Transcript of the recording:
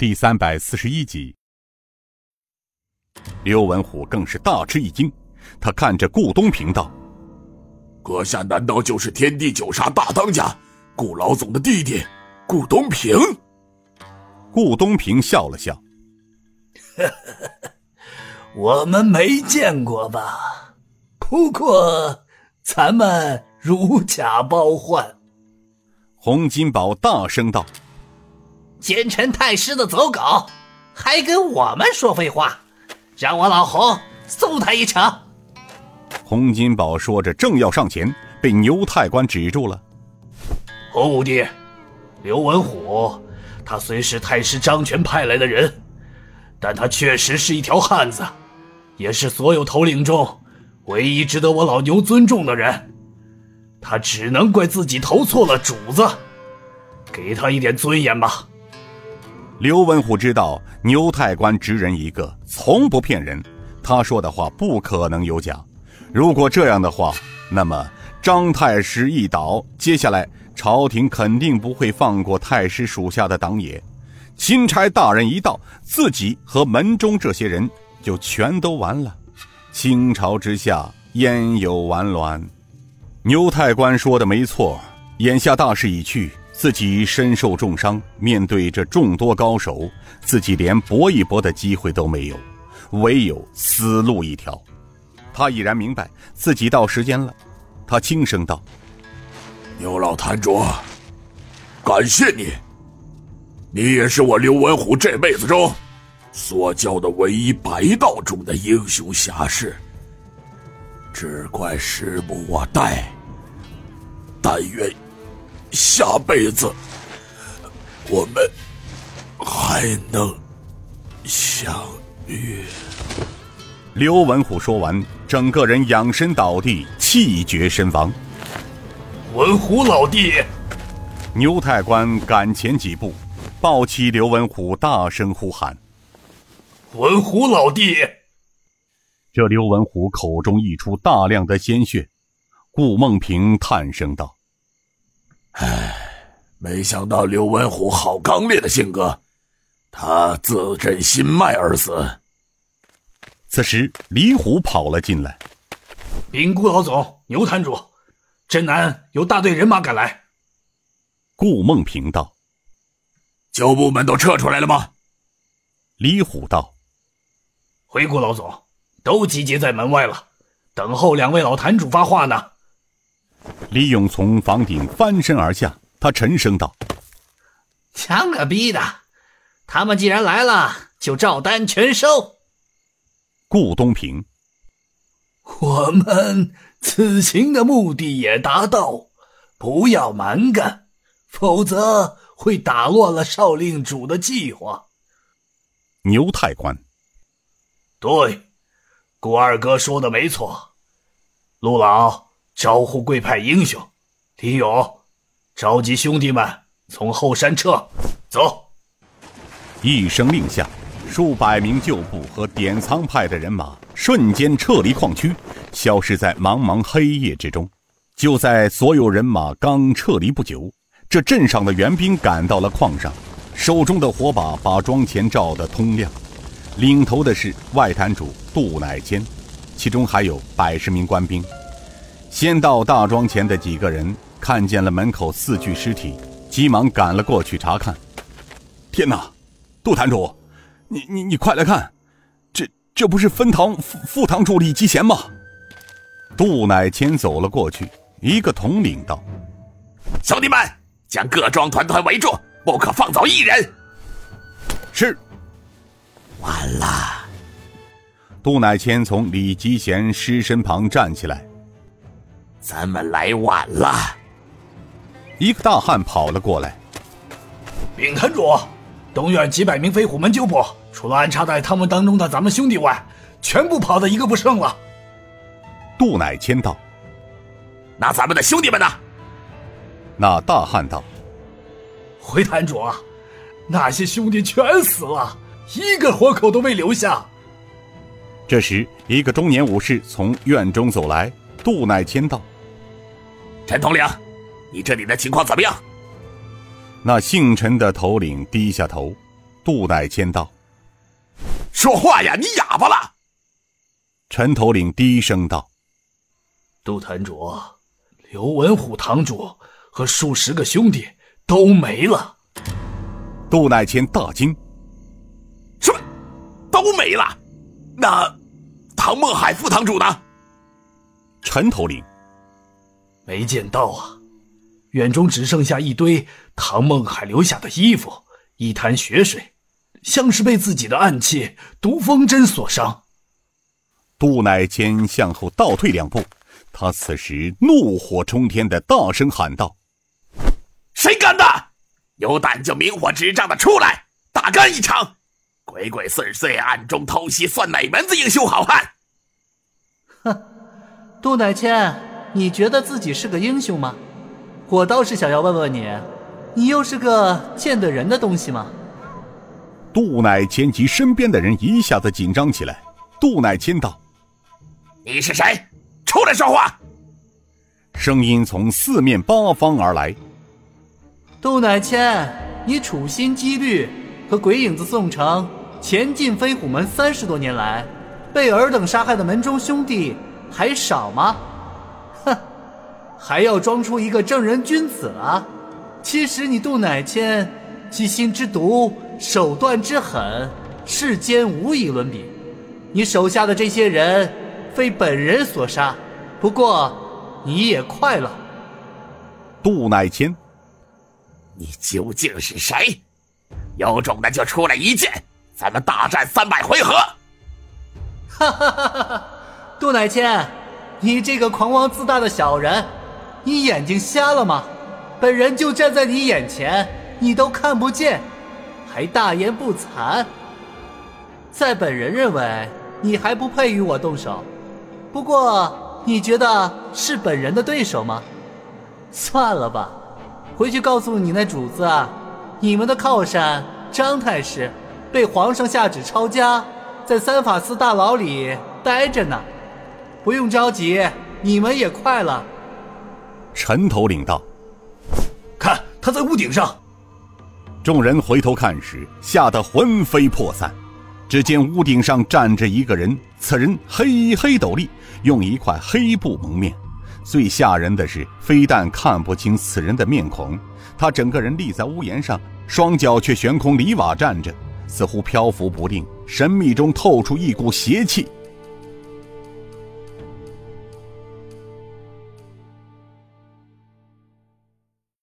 第三百四十一集。刘文虎更是大吃一惊，他看着顾东平道：“阁下难道就是天地九杀大当家顾老总的弟弟顾东平？”顾东平笑了笑：“ 我们没见过吧？不过咱们如假包换。”洪金宝大声道：“奸臣太师的走狗，还跟我们说废话！让我老侯送他一程。”洪金宝说着，正要上前，被牛太官止住了。“洪武帝，刘文虎，他虽是太师张权派来的人，但他确实是一条汉子，也是所有头领中唯一值得我老牛尊重的人。”他只能怪自己投错了主子，给他一点尊严吧。刘文虎知道牛太官直人一个，从不骗人，他说的话不可能有假。如果这样的话，那么张太师一倒，接下来朝廷肯定不会放过太师属下的党野。钦差大人一到，自己和门中这些人就全都完了。倾朝之下，焉有完卵？牛太官说的没错，眼下大势已去，自己身受重伤，面对这众多高手，自己连搏一搏的机会都没有，唯有死路一条。他已然明白自己到时间了，他轻声道：“牛老坛主，感谢你，你也是我刘文虎这辈子中所教的唯一白道中的英雄侠士。”只怪时不我待，但愿下辈子我们还能相遇。刘文虎说完，整个人仰身倒地，气绝身亡。文虎老弟，牛太官赶前几步，抱起刘文虎，大声呼喊：“文虎老弟！”这刘文虎口中溢出大量的鲜血，顾梦平叹声道：“唉，没想到刘文虎好刚烈的性格，他自震心脉而死。”此时，李虎跑了进来：“禀顾老总，牛坛主，镇南有大队人马赶来。”顾梦平道：“旧部门都撤出来了吗？”李虎道：“回顾老总。”都集结在门外了，等候两位老坛主发话呢。李勇从房顶翻身而下，他沉声道：“强个逼的！他们既然来了，就照单全收。”顾东平，我们此行的目的也达到，不要蛮干，否则会打乱了少令主的计划。牛太官，对。顾二哥说的没错，陆老招呼贵派英雄，李勇召集兄弟们从后山撤，走。一声令下，数百名旧部和典藏派的人马瞬间撤离矿区，消失在茫茫黑夜之中。就在所有人马刚撤离不久，这镇上的援兵赶到了矿上，手中的火把把庄前照得通亮。领头的是外坛主杜乃坚，其中还有百十名官兵。先到大庄前的几个人看见了门口四具尸体，急忙赶了过去查看。天哪，杜坛主，你你你快来看，这这不是分堂副副堂主李吉贤吗？杜乃谦走了过去，一个统领道：“兄弟们，将各庄团团围住，不可放走一人。”是。完了！杜乃谦从李吉贤尸身旁站起来。咱们来晚了。一个大汉跑了过来。禀坛主，东院几百名飞虎门旧部，除了安插在他们当中的咱们兄弟外，全部跑的一个不剩了。杜乃谦道：“那咱们的兄弟们呢？”那大汉道：“回坛主，那些兄弟全死了。”一个活口都没留下。这时，一个中年武士从院中走来。杜乃谦道：“陈统领，你这里的情况怎么样？”那姓陈的头领低下头，杜乃谦道：“说话呀，你哑巴了。”陈头领低声道：“杜坛主，刘文虎堂主和数十个兄弟都没了。”杜乃谦大惊：“什么？都没了？那唐孟海副堂主呢？”陈头领：“没见到啊，院中只剩下一堆唐梦海留下的衣服，一滩血水，像是被自己的暗器毒风针所伤。”杜乃谦向后倒退两步，他此时怒火冲天的大声喊道：“谁干的？有胆就明火执仗的出来，大干一场！鬼鬼祟祟暗中偷袭，算哪门子英雄好汉？”哼，杜乃谦，你觉得自己是个英雄吗？我倒是想要问问你，你又是个见得人的东西吗？杜乃谦及身边的人一下子紧张起来。杜乃谦道。你是谁？出来说话！声音从四面八方而来。杜乃谦，你处心积虑和鬼影子宋城前进飞虎门三十多年来，被尔等杀害的门中兄弟还少吗？哼，还要装出一个正人君子啊！其实你杜乃谦，其心之毒，手段之狠，世间无以伦比。你手下的这些人。非本人所杀，不过你也快了。杜乃谦，你究竟是谁？有种的就出来一剑，咱们大战三百回合。哈哈哈哈哈！杜乃谦，你这个狂妄自大的小人，你眼睛瞎了吗？本人就站在你眼前，你都看不见，还大言不惭。在本人认为，你还不配与我动手。不过，你觉得是本人的对手吗？算了吧，回去告诉你那主子，你们的靠山张太师被皇上下旨抄家，在三法司大牢里待着呢。不用着急，你们也快了。陈头领道：“看，他在屋顶上。”众人回头看时，吓得魂飞魄散。只见屋顶上站着一个人，此人黑黑斗笠，用一块黑布蒙面。最吓人的是，非但看不清此人的面孔，他整个人立在屋檐上，双脚却悬空离瓦站着，似乎漂浮不定，神秘中透出一股邪气。